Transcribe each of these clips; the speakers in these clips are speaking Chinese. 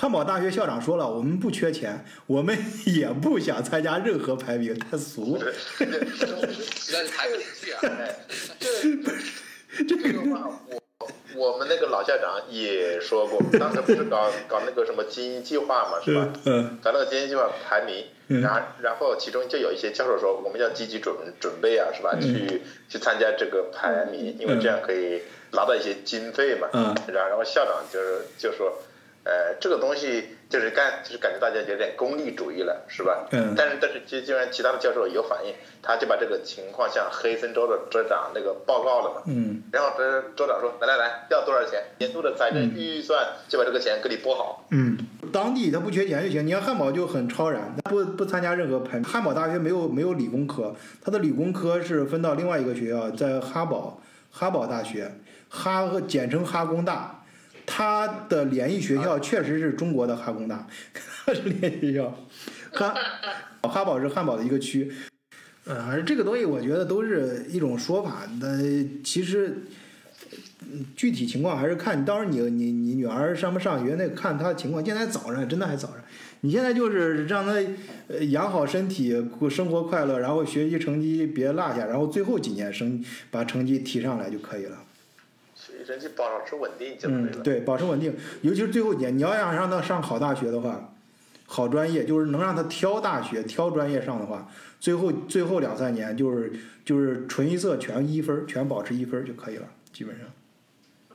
汉堡大学校长说了，我们不缺钱，我们 也不想参加任何排名，太俗。实在是抬不起去啊！哎，这这个话我。我们那个老校长也说过，当时不是搞搞那个什么精英计划嘛，是吧？嗯。搞那个精英计划排名，然然后其中就有一些教授说，我们要积极准准备啊，是吧？去去参加这个排名，因为这样可以拿到一些经费嘛。嗯。然然后校长就是就说，呃，这个东西。就是干，就是感觉大家有点功利主义了，是吧？嗯。但是，但是，就既然其他的教授有反应，他就把这个情况向黑森州的州长那个报告了嘛。嗯。然后，这州长说：“来来来，要多少钱？年度的财政预算就把这个钱给你拨好。”嗯。当地他不缺钱就行。你看汉堡就很超然，不不参加任何排。汉堡大学没有没有理工科，他的理工科是分到另外一个学校，在哈堡哈堡大学，哈简称哈工大。他的联谊学校确实是中国的哈工大，他是联谊学校，哈 哈堡是汉堡的一个区，嗯，这个东西我觉得都是一种说法，那其实具体情况还是看你到时候你你你女儿上不上学，那看她的情况。现在早上真的还早上，你现在就是让她养好身体，过生活快乐，然后学习成绩别落下，然后最后几年升把成绩提上来就可以了。成绩保持稳定就可以了。嗯，对，保持稳定，尤其是最后一年，你要想让他上好大学的话，好专业，就是能让他挑大学、挑专业上的话，最后最后两三年就是就是纯一色全一分，全保持一分就可以了，基本上。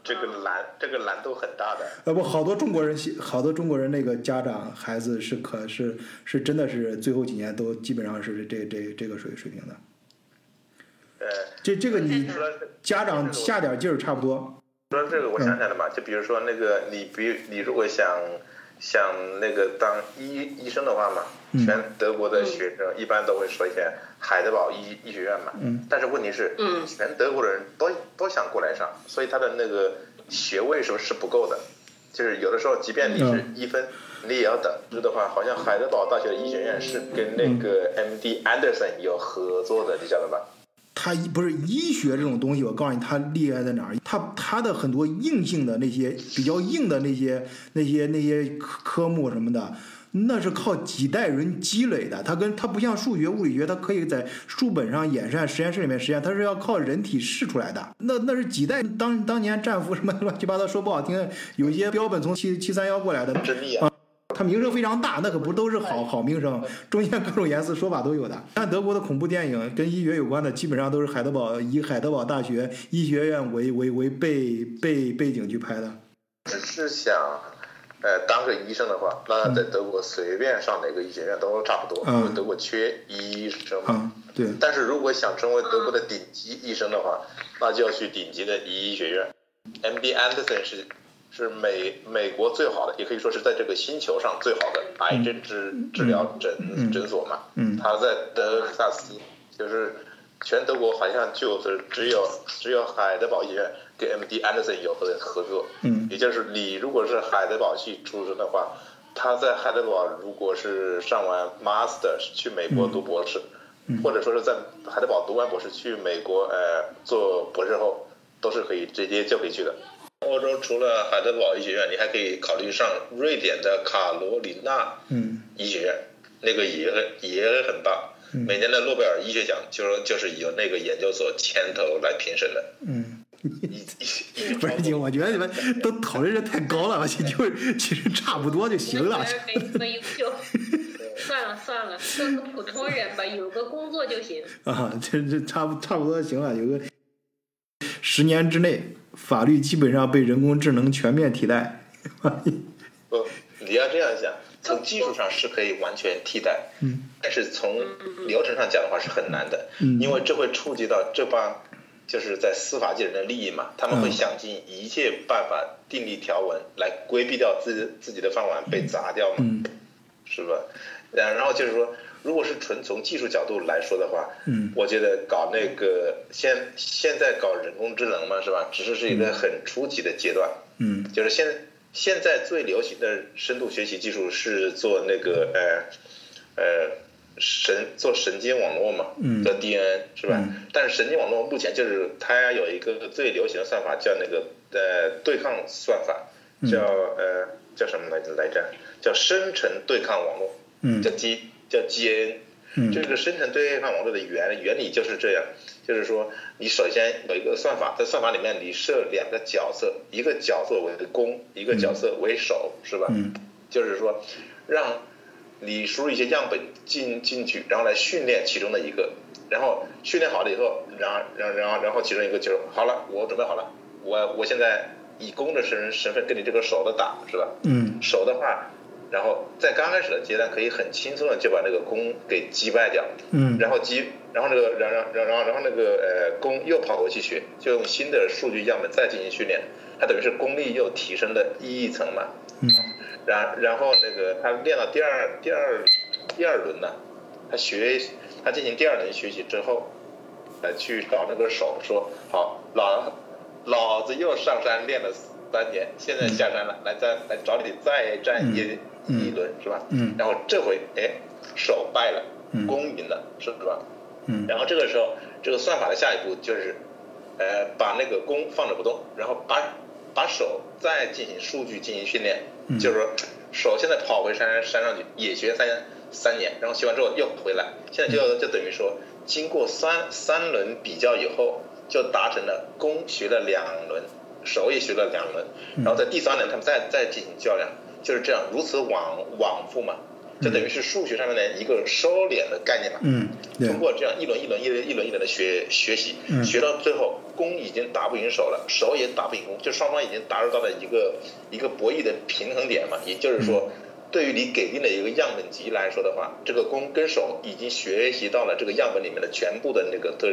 这个难，这个难度很大的。呃不，好多中国人，好多中国人那个家长孩子是可是是真的是最后几年都基本上是这这这个水水平的。呃，这这个你家长下点劲儿差不多。说这个我想起来了嘛，就比如说那个你，比如你如果想想那个当医医生的话嘛，全德国的学生一般都会说一些海德堡医医学院嘛。嗯。但是问题是，全德国的人都都想过来上，所以他的那个学位是不是不够的？就是有的时候，即便你是一分，你也要等。这的话，好像海德堡大学的医学院是跟那个 MD Anderson 有合作的，你晓得吧？他不是医学这种东西，我告诉你，他厉害在哪儿？他他的很多硬性的那些比较硬的那些那些那些科科目什么的，那是靠几代人积累的。他跟他不像数学、物理学，他可以在书本上演示，实验室里面实验，他是要靠人体试出来的。那那是几代当当年战俘什么乱七八糟，说不好听，有一些标本从七七三幺过来的。啊。他名声非常大，那可不都是好好名声，中间各种颜色说法都有的。像德国的恐怖电影跟医学有关的，基本上都是海德堡以海德堡大学医学院为为为背背背景去拍的。只是想，呃，当个医生的话，那在德国随便上哪个医学院都差不多，因为德国缺医生嘛。对。但是如果想成为德国的顶级医生的话，那就要去顶级的医学院。M.D. Anderson 是。是美美国最好的，也可以说是在这个星球上最好的癌症治治疗诊诊所嘛。嗯。他在德克萨斯，就是全德国好像就是只有只有海德堡医院跟 M.D. Anderson 有合合作。嗯。也就是你如果是海德堡系出身的话，他在海德堡如果是上完 Master 去美国读博士，或者说是在海德堡读完博士去美国呃做博士后，都是可以直接就可以去的。欧洲除了海德堡医学院，你还可以考虑上瑞典的卡罗琳娜医学院，那个也也很棒。每年的诺贝尔医学奖就是就是由那个研究所牵头来评审的。嗯，不是，我觉得你们都讨论的太高了，就是其实差不多就行了。没什么优秀，算了算了，做个普通人吧，有个工作就行。啊，这这差不差不多行了，有个十年之内。法律基本上被人工智能全面替代。不，你要这样想，从技术上是可以完全替代，嗯，但是从流程上讲的话是很难的，嗯，因为这会触及到这帮就是在司法界人的利益嘛，他们会想尽一切办法订立条文来规避掉自己自己的饭碗被砸掉嘛，嗯，是吧？然然后就是说。如果是纯从技术角度来说的话，嗯，我觉得搞那个现现在搞人工智能嘛，是吧？只是是一个很初级的阶段，嗯，就是现现在最流行的深度学习技术是做那个呃呃神做神经网络嘛，嗯，叫 DNN 是吧？但是神经网络目前就是它有一个最流行的算法叫那个呃对抗算法，叫呃叫什么来来着？叫生成对抗网络，嗯。叫 G 叫 GAN。嗯这个生成对抗网络的原原理就是这样，就是说你首先有一个算法，在算法里面你设两个角色，一个角色为攻，一个角色为守，是吧？嗯就是说让你输入一些样本进进去，然后来训练其中的一个，然后训练好了以后，然后然后然后然后其中一个就是好了，我准备好了，我我现在以攻的身身份跟你这个守的打，是吧？嗯守的话，然后在刚开始的阶段可以很轻松的就把那个弓给击败掉，嗯。然后击，然后那个，然然然然后然后那个呃弓又跑回去学，就用新的数据样本再进行训练，它等于是功力又提升了一层嘛，嗯。然然后那个他练到第二第二第二轮呢，他学他进行第二轮学习之后，呃去找那个手说好老老子又上山练了三年，现在下山了，来再来找你再战一、嗯一轮是吧？嗯。然后这回哎手败了嗯，攻赢了是吧？嗯。然后这个时候，这个算法的下一步就是，呃，把那个弓放着不动，然后把把手再进行数据进行训练，嗯。就是说手现在跑回山山上去也学三三年，然后学完之后又回来，现在就就等于说，经过三三轮比较以后，就达成了弓学了两轮，手也学了两轮，然后在第三轮他们再再进行较量，就是这样如此往往复嘛。就等于是数学上面的一个收敛的概念嘛，嗯，通，过这样一轮一轮一轮一轮一轮的学学习，嗯学到最后，攻已经打不赢手了，手也打不赢攻，就双方已经达到到了一个一个博弈的平衡点嘛。也就是说，对于你给定的一个样本集来说的话，这个攻跟手已经学习到了这个样本里面的全部的那个特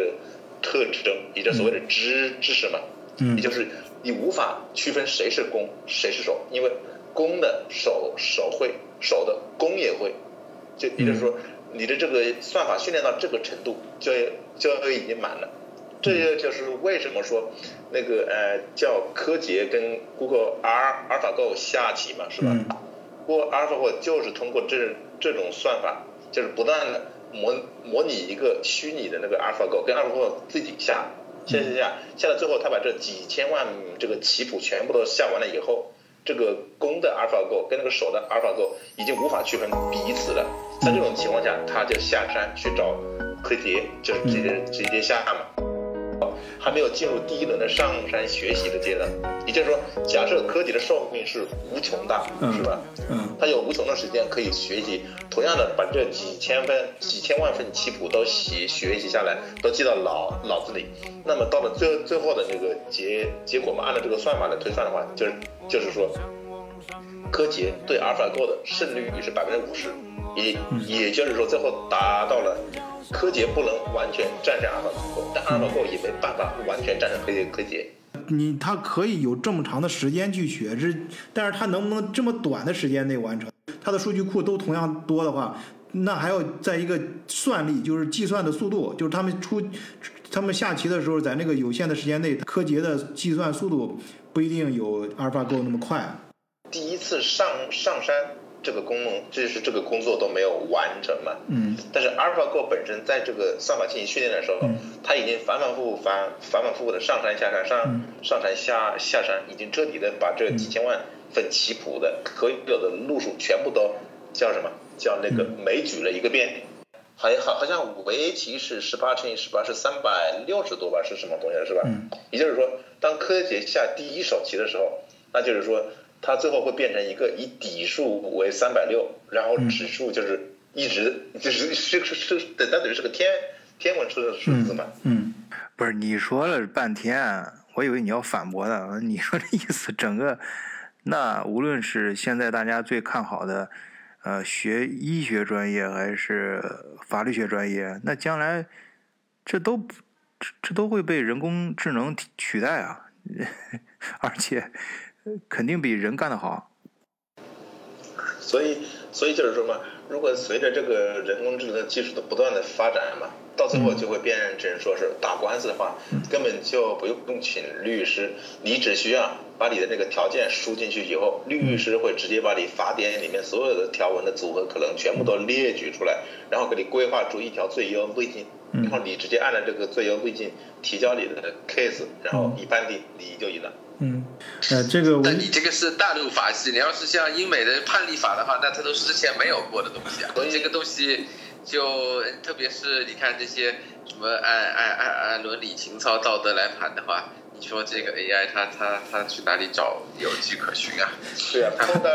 特征，也就是所谓的知知识嘛。嗯也就是你无法区分谁是攻谁是守，因为攻的手手会，守的攻也会，就也就是说，你的这个算法训练到这个程度，就就已经满了。这也就是为什么说那个呃叫柯洁跟 Google R AlphaGo 下棋嘛，是吧？嗯。Google AlphaGo 就是通过这这种算法，就是不断的模模拟一个虚拟的那个 AlphaGo，跟 AlphaGo 自己下，下下下下到最后，他把这几千万这个棋谱全部都下完了以后，这个攻的阿尔法狗跟那个守的阿尔法狗已经无法区分彼此了。在这种情况下，他就下山去找柯洁，就是直接直接下嘛。还没有进入第一轮的上山学习的阶段，也就是说，假设柯洁的寿命是无穷大，嗯是吧？嗯他有无穷的时间可以学习，同样的把这几千份、几千万份棋谱都习学习下来，都记到脑脑子里。那么到了最最后的那个结结果嘛，按照这个算法来推算的话，就是就是说，柯洁对阿尔法 Go 的胜率是百分之五十，也也就是说最后达到了柯洁不能完全战胜阿尔法 Go，但阿尔法 Go 也没办法完全战胜柯洁柯洁。你他可以有这么长的时间去学，这但是他能不能这么短的时间内完成？他的数据库都同样多的话，那还要在一个算力，就是计算的速度，就是他们出他们下棋的时候，在那个有限的时间内，柯洁的计算速度不一定有阿尔法 Go 那么快。第一次上上山这个功能，就是这个工作都没有完成嘛。嗯但是 AlphaGo 本身在这个算法进行训练的时候，嗯它已经反反复复、反反反复复的上山下山、上、嗯上山下下山，已经彻底的把这几千万份棋谱的可有的路数全部都叫什么？叫那个枚举了一个遍。好像好好像围棋是十八乘以十八是三百六十多吧，是什么东西是吧？嗯也就是说，当柯洁下第一手棋的时候，那就是说它最后会变成一个以底数为三百六，然后指数就是一直就是是是是，等等于是个天天文数数字嘛。嗯不是你说了半天，我以为你要反驳呢。你说这意思，整个那无论是现在大家最看好的，呃，学医学专业还是法律学专业，那将来这都不这这都会被人工智能取代啊，而且肯定比人干得好。所以，所以就是说嘛，如果随着这个人工智能技术的不断的发展嘛，到最后就会变成说是打官司的话，根本就不用请律师，你只需要把你的那个条件输进去以后，律师会直接把你法典里面所有的条文的组合可能全部都列举出来，然后给你规划出一条最优路径，然后你直接按照这个最优路径提交你的 case，然后一判定你就赢了。嗯，呃，这个我但你这个是大陆法系，你要是像英美的判例法的话，那它都是之前没有过的东西啊。所以这个东西就特别是你看这些什么按按按按伦理、情操、道德来判的话，你说这个 AI 它它它去哪里找有迹可循啊？对啊，碰到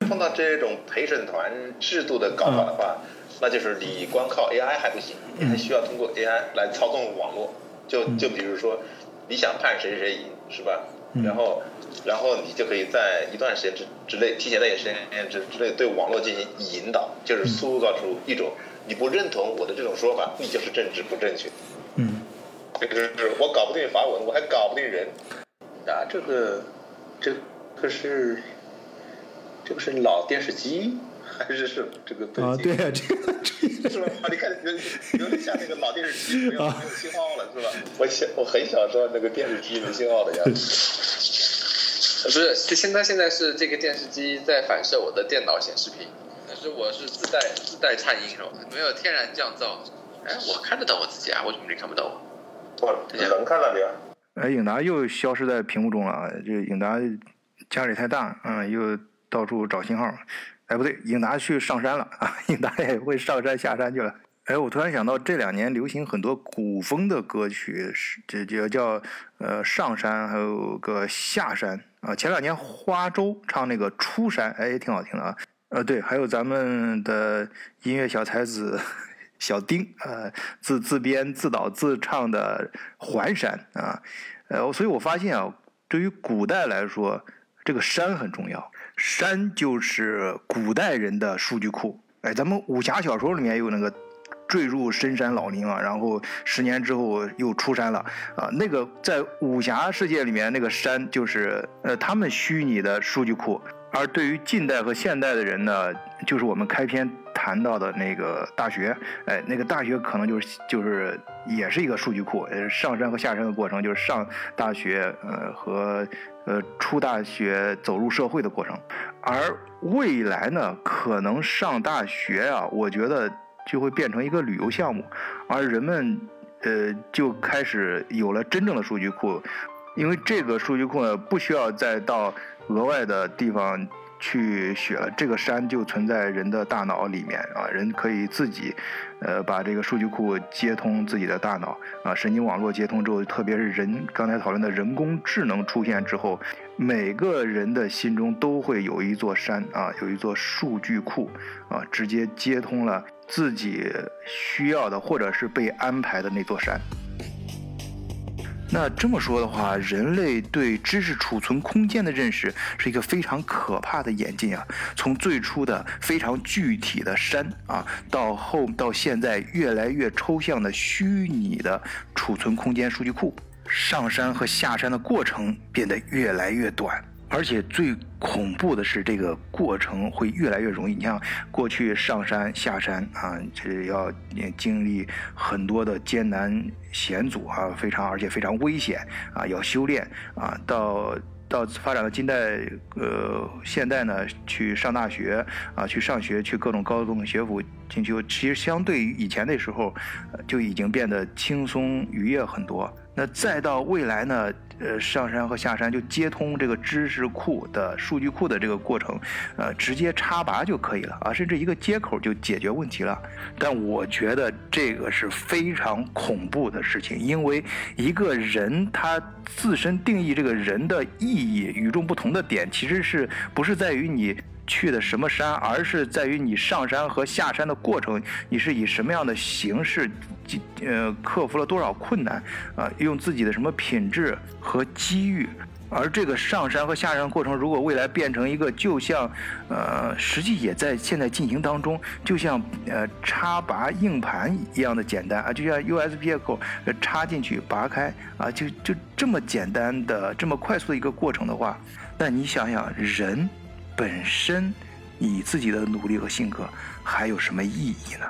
碰到这种陪审团制度的搞法的话，那就是你光靠 AI 还不行，你还需要通过 AI 来操纵网络。就就比如说，你想判谁谁赢是吧？然后然后你就可以在一段时间之之内，提前在一段时间之之内对网络进行引导，就是塑造出一种你不认同我的这种说法，你就是政治不正确。嗯就是我搞不定法文，我还搞不定人啊！这个，这个是，这个是老电视机还是是这个啊，对啊，这个这个是吧？你看有有点像那个老电视机没有没有信号了，是吧？我想我很小时候那个电视机没信号的样子。不是，现在现在是这个电视机在反射我的电脑显示屏，但是我是自带自带颤音是吧？没有天然降噪。哎，我看得到我自己啊，为什么你看不到我？我能看到你啊？哎，影达又消失在屏幕中了。这影达家里太大，嗯，又到处找信号。哎，不对，影达去上山了啊！影达也会上山下山去了。哎，我突然想到，这两年流行很多古风的歌曲，是这这叫呃上山，还有个下山啊。前两年花粥唱那个出山，哎，挺好听的啊。呃，对，还有咱们的音乐小才子小丁，呃，自自编自导自唱的《环山》啊，呃，所以我发现啊，对于古代来说，这个山很重要，山就是古代人的数据库。哎，咱们武侠小说里面有那个。坠入深山老林啊，然后十年之后又出山了啊。那个在武侠世界里面，那个山就是呃他们虚拟的数据库。而对于近代和现代的人呢，就是我们开篇谈到的那个大学，哎，那个大学可能就是就是也是一个数据库。呃，上山和下山的过程就是上大学呃和呃出大学走入社会的过程。而未来呢，可能上大学啊，我觉得。就会变成一个旅游项目，而人们，呃，就开始有了真正的数据库，因为这个数据库呢，不需要再到额外的地方去学了，这个山就存在人的大脑里面啊，人可以自己，呃，把这个数据库接通自己的大脑啊，神经网络接通之后，特别是人刚才讨论的人工智能出现之后，每个人的心中都会有一座山啊，有一座数据库啊，直接接通了。自己需要的，或者是被安排的那座山。那这么说的话，人类对知识储存空间的认识是一个非常可怕的演进啊！从最初的非常具体的山啊，到后到现在越来越抽象的虚拟的储存空间数据库，上山和下山的过程变得越来越短。而且最恐怖的是，这个过程会越来越容易。你像过去上山下山啊，这要经历很多的艰难险阻啊，非常而且非常危险啊，要修炼啊。到到发展到近代，呃，现代呢，去上大学啊，去上学，去各种高等学府进修，其实相对于以前那时候，就已经变得轻松愉悦很多。那再到未来呢？呃，上山和下山就接通这个知识库的数据库的这个过程，呃，直接插拔就可以了啊，甚至一个接口就解决问题了。但我觉得这个是非常恐怖的事情，因为一个人他自身定义这个人的意义与众不同的点，其实是不是在于你？去的什么山，而是在于你上山和下山的过程，你是以什么样的形式，呃，克服了多少困难，啊，用自己的什么品质和机遇，而这个上山和下山过程，如果未来变成一个，就像，呃，实际也在现在进行当中，就像呃插拔硬盘一样的简单啊，就像 USB 接口插进去拔开啊，就就这么简单的这么快速的一个过程的话，那你想想人。本身，你自己的努力和性格还有什么意义呢？